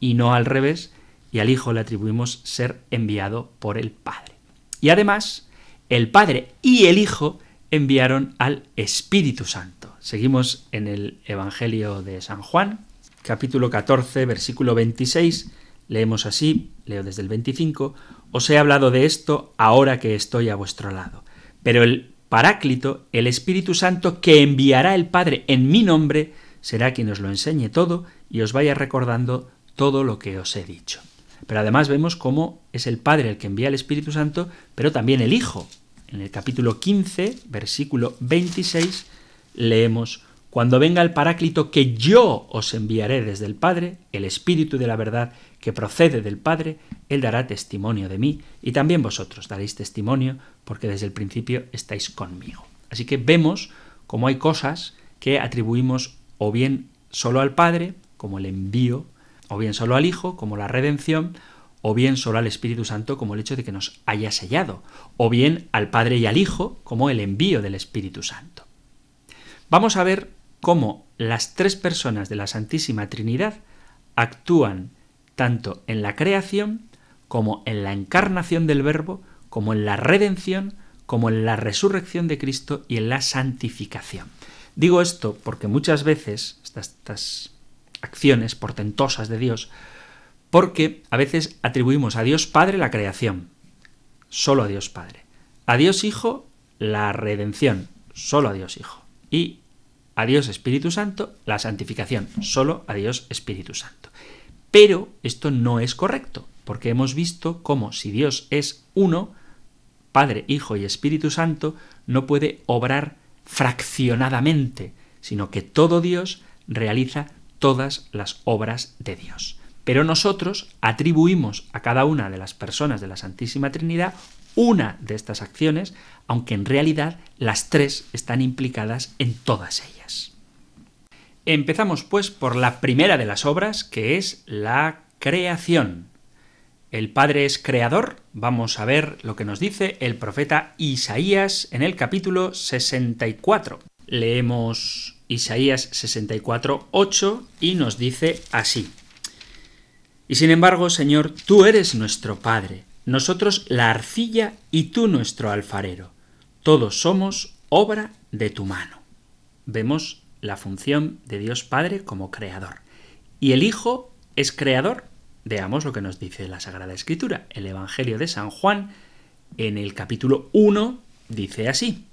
y no al revés, y al Hijo le atribuimos ser enviado por el Padre. Y además, el Padre y el Hijo enviaron al Espíritu Santo. Seguimos en el Evangelio de San Juan, capítulo 14, versículo 26. Leemos así, leo desde el 25, os he hablado de esto ahora que estoy a vuestro lado. Pero el Paráclito, el Espíritu Santo que enviará el Padre en mi nombre, será quien os lo enseñe todo y os vaya recordando todo lo que os he dicho. Pero además vemos cómo es el Padre el que envía el Espíritu Santo, pero también el Hijo, en el capítulo 15, versículo 26, leemos, Cuando venga el Paráclito que yo os enviaré desde el Padre, el Espíritu de la verdad que procede del Padre, Él dará testimonio de mí, y también vosotros daréis testimonio, porque desde el principio estáis conmigo. Así que vemos cómo hay cosas que atribuimos o bien solo al Padre, como el envío, o bien solo al Hijo, como la redención, o bien solo al Espíritu Santo como el hecho de que nos haya sellado, o bien al Padre y al Hijo como el envío del Espíritu Santo. Vamos a ver cómo las tres personas de la Santísima Trinidad actúan tanto en la creación como en la encarnación del Verbo, como en la redención, como en la resurrección de Cristo y en la santificación. Digo esto porque muchas veces estas, acciones portentosas de Dios porque a veces atribuimos a Dios Padre la creación, solo a Dios Padre. A Dios Hijo la redención, solo a Dios Hijo. Y a Dios Espíritu Santo la santificación, solo a Dios Espíritu Santo. Pero esto no es correcto, porque hemos visto cómo si Dios es uno, Padre, Hijo y Espíritu Santo, no puede obrar fraccionadamente, sino que todo Dios realiza todas las obras de Dios. Pero nosotros atribuimos a cada una de las personas de la Santísima Trinidad una de estas acciones, aunque en realidad las tres están implicadas en todas ellas. Empezamos pues por la primera de las obras, que es la creación. El Padre es creador. Vamos a ver lo que nos dice el profeta Isaías en el capítulo 64. Leemos Isaías 64, 8 y nos dice así. Y sin embargo, Señor, tú eres nuestro Padre, nosotros la arcilla y tú nuestro alfarero. Todos somos obra de tu mano. Vemos la función de Dios Padre como creador. Y el Hijo es creador. Veamos lo que nos dice la Sagrada Escritura. El Evangelio de San Juan, en el capítulo 1, dice así.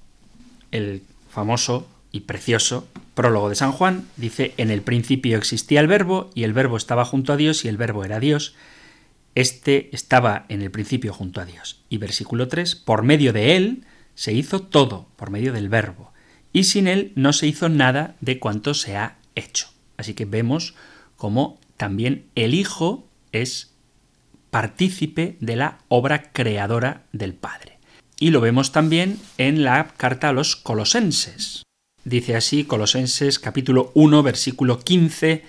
El famoso y precioso prólogo de San Juan dice, en el principio existía el verbo y el verbo estaba junto a Dios y el verbo era Dios. Este estaba en el principio junto a Dios. Y versículo 3, por medio de él se hizo todo, por medio del verbo. Y sin él no se hizo nada de cuanto se ha hecho. Así que vemos cómo también el Hijo es partícipe de la obra creadora del Padre. Y lo vemos también en la carta a los colosenses. Dice así Colosenses capítulo 1 versículo 15,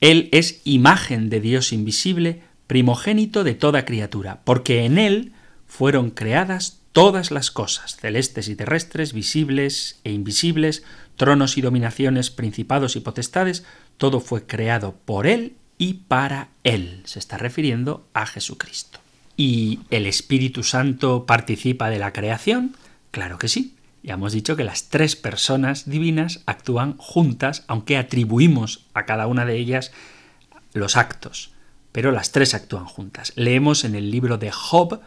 Él es imagen de Dios invisible, primogénito de toda criatura, porque en Él fueron creadas todas las cosas, celestes y terrestres, visibles e invisibles, tronos y dominaciones, principados y potestades, todo fue creado por Él y para Él. Se está refiriendo a Jesucristo. ¿Y el Espíritu Santo participa de la creación? Claro que sí. Ya hemos dicho que las tres personas divinas actúan juntas, aunque atribuimos a cada una de ellas los actos, pero las tres actúan juntas. Leemos en el libro de Job,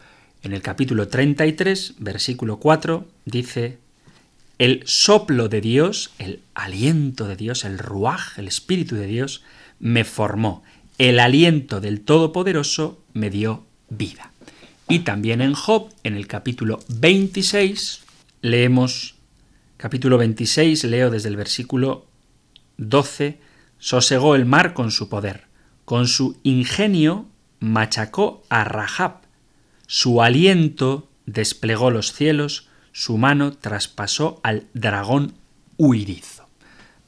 en el capítulo 33, versículo 4, dice, el soplo de Dios, el aliento de Dios, el ruaj, el espíritu de Dios, me formó. El aliento del Todopoderoso me dio vida. Y también en Job, en el capítulo 26, leemos, capítulo 26, leo desde el versículo 12, sosegó el mar con su poder, con su ingenio machacó a Rahab, su aliento desplegó los cielos, su mano traspasó al dragón huirizo.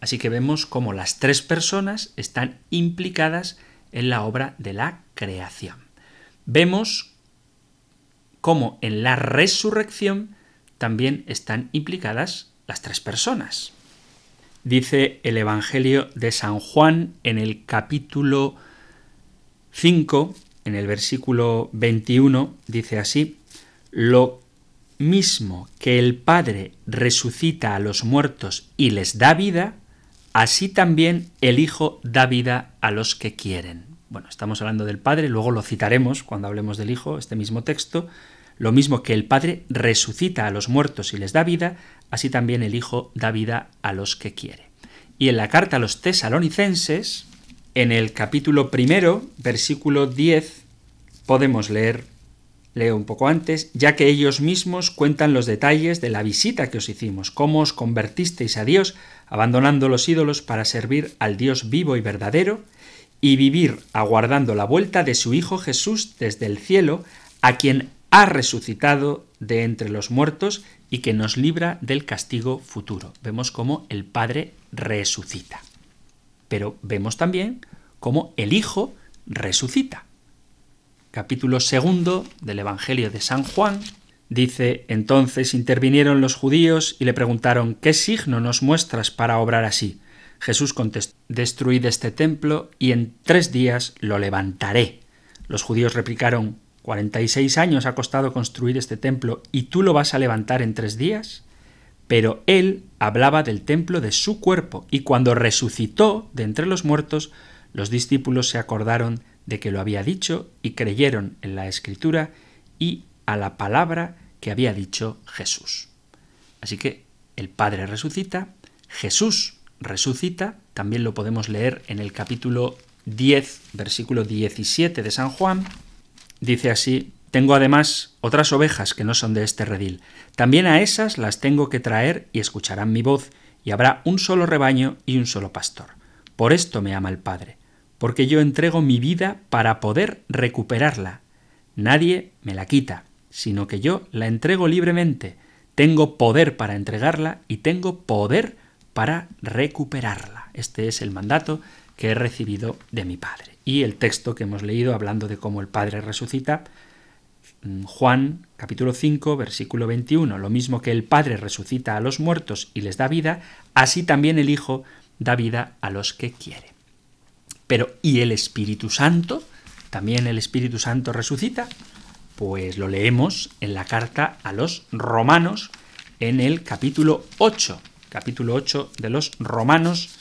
Así que vemos cómo las tres personas están implicadas en la obra de la creación vemos cómo en la resurrección también están implicadas las tres personas. Dice el Evangelio de San Juan en el capítulo 5, en el versículo 21, dice así, lo mismo que el Padre resucita a los muertos y les da vida, así también el Hijo da vida a los que quieren. Bueno, estamos hablando del Padre, luego lo citaremos cuando hablemos del Hijo, este mismo texto. Lo mismo que el Padre resucita a los muertos y les da vida, así también el Hijo da vida a los que quiere. Y en la carta a los tesalonicenses, en el capítulo primero, versículo 10, podemos leer, leo un poco antes, ya que ellos mismos cuentan los detalles de la visita que os hicimos, cómo os convertisteis a Dios, abandonando los ídolos para servir al Dios vivo y verdadero, y vivir aguardando la vuelta de su Hijo Jesús desde el cielo, a quien ha resucitado de entre los muertos y que nos libra del castigo futuro. Vemos cómo el Padre resucita. Pero vemos también cómo el Hijo resucita. Capítulo segundo del Evangelio de San Juan dice, entonces intervinieron los judíos y le preguntaron, ¿qué signo nos muestras para obrar así? Jesús contestó, destruid este templo y en tres días lo levantaré. Los judíos replicaron, ¿46 años ha costado construir este templo y tú lo vas a levantar en tres días? Pero él hablaba del templo de su cuerpo y cuando resucitó de entre los muertos, los discípulos se acordaron de que lo había dicho y creyeron en la escritura y a la palabra que había dicho Jesús. Así que el Padre resucita, Jesús resucita, también lo podemos leer en el capítulo 10, versículo 17 de San Juan, dice así, tengo además otras ovejas que no son de este redil. También a esas las tengo que traer y escucharán mi voz, y habrá un solo rebaño y un solo pastor. Por esto me ama el Padre, porque yo entrego mi vida para poder recuperarla. Nadie me la quita, sino que yo la entrego libremente. Tengo poder para entregarla y tengo poder para recuperarla. Este es el mandato que he recibido de mi Padre. Y el texto que hemos leído hablando de cómo el Padre resucita, Juan capítulo 5 versículo 21, lo mismo que el Padre resucita a los muertos y les da vida, así también el Hijo da vida a los que quiere. Pero ¿y el Espíritu Santo? ¿También el Espíritu Santo resucita? Pues lo leemos en la carta a los romanos en el capítulo 8 capítulo 8 de los Romanos,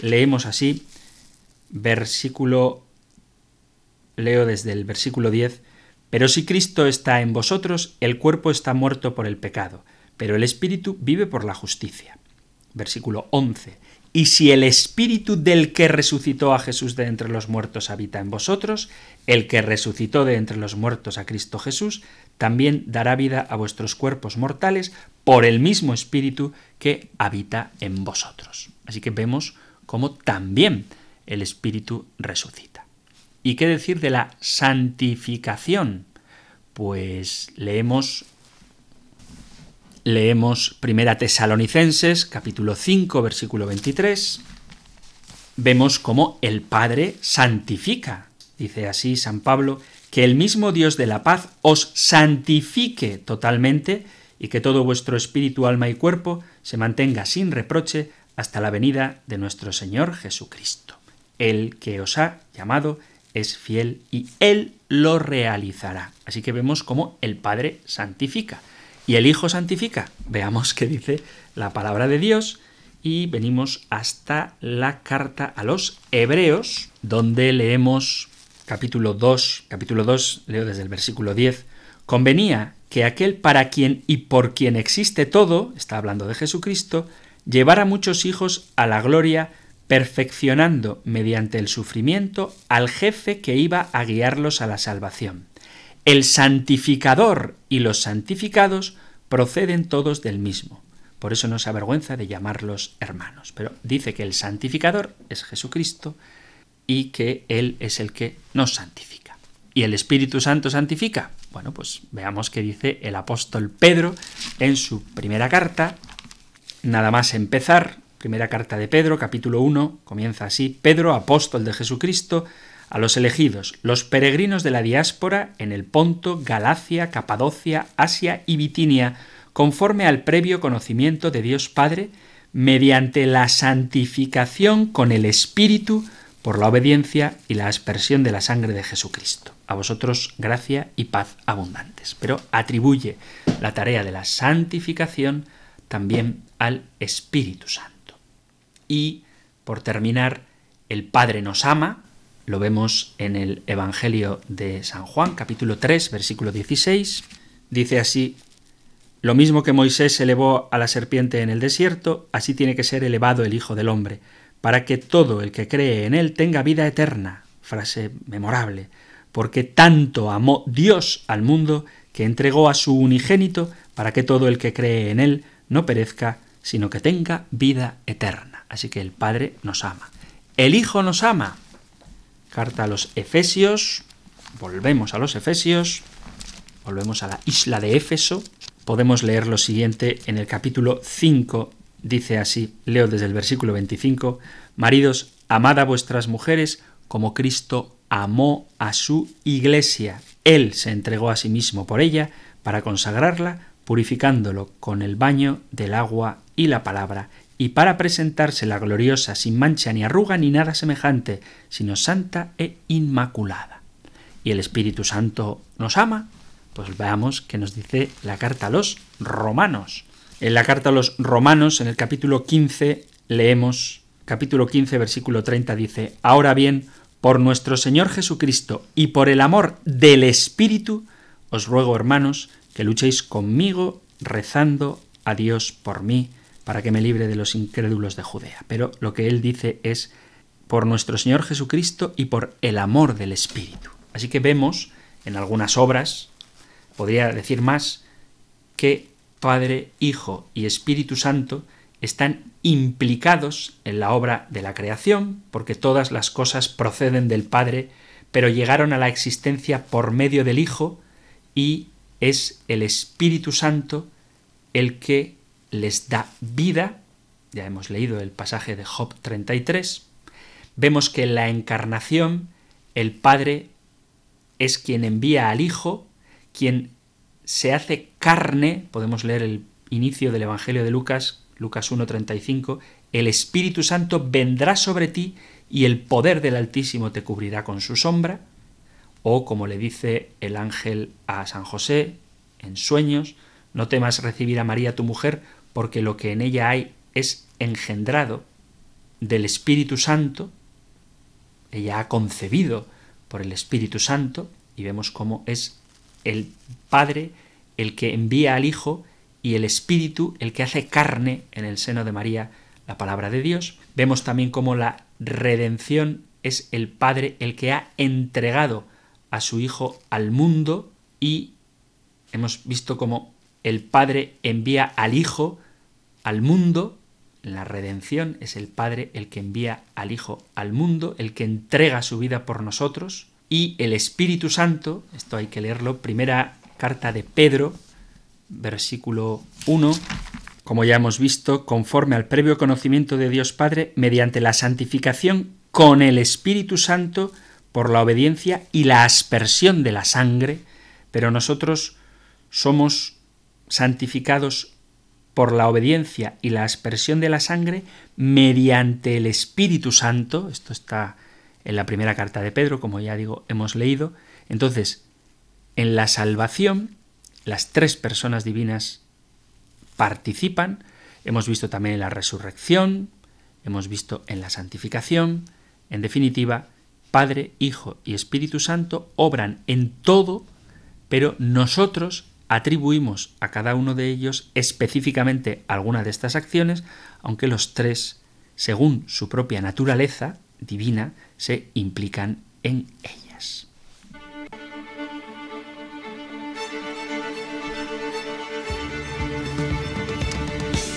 leemos así, versículo, leo desde el versículo 10, pero si Cristo está en vosotros, el cuerpo está muerto por el pecado, pero el Espíritu vive por la justicia. Versículo 11. Y si el Espíritu del que resucitó a Jesús de entre los muertos habita en vosotros, el que resucitó de entre los muertos a Cristo Jesús, también dará vida a vuestros cuerpos mortales por el mismo Espíritu que habita en vosotros. Así que vemos cómo también el Espíritu resucita. ¿Y qué decir de la santificación? Pues leemos leemos Primera Tesalonicenses, capítulo 5, versículo 23, vemos cómo el Padre santifica. Dice así San Pablo, que el mismo Dios de la paz os santifique totalmente y que todo vuestro espíritu, alma y cuerpo se mantenga sin reproche hasta la venida de nuestro Señor Jesucristo. El que os ha llamado es fiel y Él lo realizará. Así que vemos cómo el Padre santifica y el Hijo santifica. Veamos qué dice la palabra de Dios y venimos hasta la carta a los Hebreos, donde leemos capítulo 2, capítulo 2, leo desde el versículo 10, convenía que aquel para quien y por quien existe todo, está hablando de Jesucristo, llevara muchos hijos a la gloria, perfeccionando mediante el sufrimiento al jefe que iba a guiarlos a la salvación. El santificador y los santificados proceden todos del mismo. Por eso no se avergüenza de llamarlos hermanos. Pero dice que el santificador es Jesucristo y que Él es el que nos santifica. ¿Y el Espíritu Santo santifica? Bueno, pues veamos qué dice el apóstol Pedro en su primera carta. Nada más empezar, primera carta de Pedro, capítulo 1, comienza así. Pedro, apóstol de Jesucristo, a los elegidos, los peregrinos de la diáspora en el Ponto, Galacia, Capadocia, Asia y Bitinia, conforme al previo conocimiento de Dios Padre, mediante la santificación con el Espíritu, por la obediencia y la aspersión de la sangre de Jesucristo. A vosotros gracia y paz abundantes. Pero atribuye la tarea de la santificación también al Espíritu Santo. Y, por terminar, el Padre nos ama, lo vemos en el Evangelio de San Juan, capítulo 3, versículo 16. Dice así, lo mismo que Moisés elevó a la serpiente en el desierto, así tiene que ser elevado el Hijo del Hombre, para que todo el que cree en él tenga vida eterna. Frase memorable. Porque tanto amó Dios al mundo que entregó a su unigénito para que todo el que cree en él no perezca, sino que tenga vida eterna. Así que el Padre nos ama. El Hijo nos ama, Carta a los Efesios. Volvemos a los Efesios. Volvemos a la isla de Éfeso. Podemos leer lo siguiente en el capítulo 5. Dice así, leo desde el versículo 25, Maridos, amad a vuestras mujeres como Cristo amó a su iglesia. Él se entregó a sí mismo por ella para consagrarla, purificándolo con el baño del agua y la palabra, y para presentársela gloriosa, sin mancha ni arruga ni nada semejante, sino santa e inmaculada. ¿Y el Espíritu Santo nos ama? Pues veamos que nos dice la carta a los romanos. En la carta a los romanos, en el capítulo 15, leemos, capítulo 15, versículo 30, dice, Ahora bien, por nuestro Señor Jesucristo y por el amor del Espíritu, os ruego, hermanos, que luchéis conmigo rezando a Dios por mí, para que me libre de los incrédulos de Judea. Pero lo que él dice es por nuestro Señor Jesucristo y por el amor del Espíritu. Así que vemos en algunas obras, podría decir más, que Padre, Hijo y Espíritu Santo están implicados en la obra de la creación, porque todas las cosas proceden del Padre, pero llegaron a la existencia por medio del Hijo y es el Espíritu Santo el que les da vida. Ya hemos leído el pasaje de Job 33. Vemos que en la encarnación el Padre es quien envía al Hijo, quien se hace carne, podemos leer el inicio del Evangelio de Lucas, Lucas 1.35, el Espíritu Santo vendrá sobre ti y el poder del Altísimo te cubrirá con su sombra, o como le dice el ángel a San José en sueños, no temas recibir a María tu mujer, porque lo que en ella hay es engendrado del Espíritu Santo, ella ha concebido por el Espíritu Santo, y vemos cómo es el Padre el que envía al Hijo y el Espíritu el que hace carne en el seno de María la palabra de Dios. Vemos también cómo la redención es el Padre el que ha entregado a su Hijo al mundo y hemos visto cómo el Padre envía al Hijo al mundo, la redención es el Padre el que envía al Hijo al mundo, el que entrega su vida por nosotros, y el Espíritu Santo, esto hay que leerlo, primera carta de Pedro, versículo 1, como ya hemos visto, conforme al previo conocimiento de Dios Padre, mediante la santificación con el Espíritu Santo, por la obediencia y la aspersión de la sangre, pero nosotros somos santificados por la obediencia y la aspersión de la sangre mediante el Espíritu Santo, esto está en la primera carta de Pedro, como ya digo, hemos leído, entonces, en la salvación, las tres personas divinas participan, hemos visto también en la resurrección, hemos visto en la santificación, en definitiva, Padre, Hijo y Espíritu Santo obran en todo, pero nosotros atribuimos a cada uno de ellos específicamente alguna de estas acciones, aunque los tres, según su propia naturaleza divina, se implican en ellas.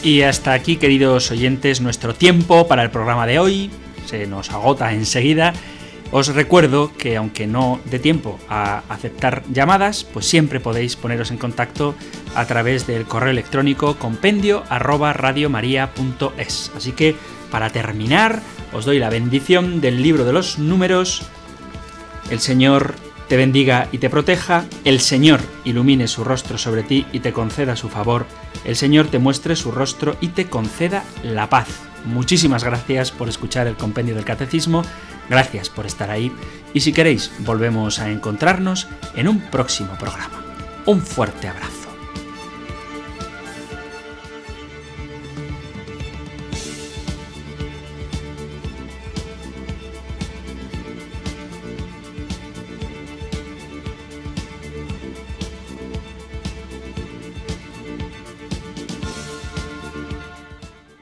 Y hasta aquí, queridos oyentes, nuestro tiempo para el programa de hoy. Se nos agota enseguida os recuerdo que aunque no dé tiempo a aceptar llamadas, pues siempre podéis poneros en contacto a través del correo electrónico compendio. Así que para terminar, os doy la bendición del libro de los números. El Señor te bendiga y te proteja, el Señor ilumine su rostro sobre ti y te conceda su favor, el Señor te muestre su rostro y te conceda la paz. Muchísimas gracias por escuchar el compendio del catecismo Gracias por estar ahí y si queréis volvemos a encontrarnos en un próximo programa. Un fuerte abrazo.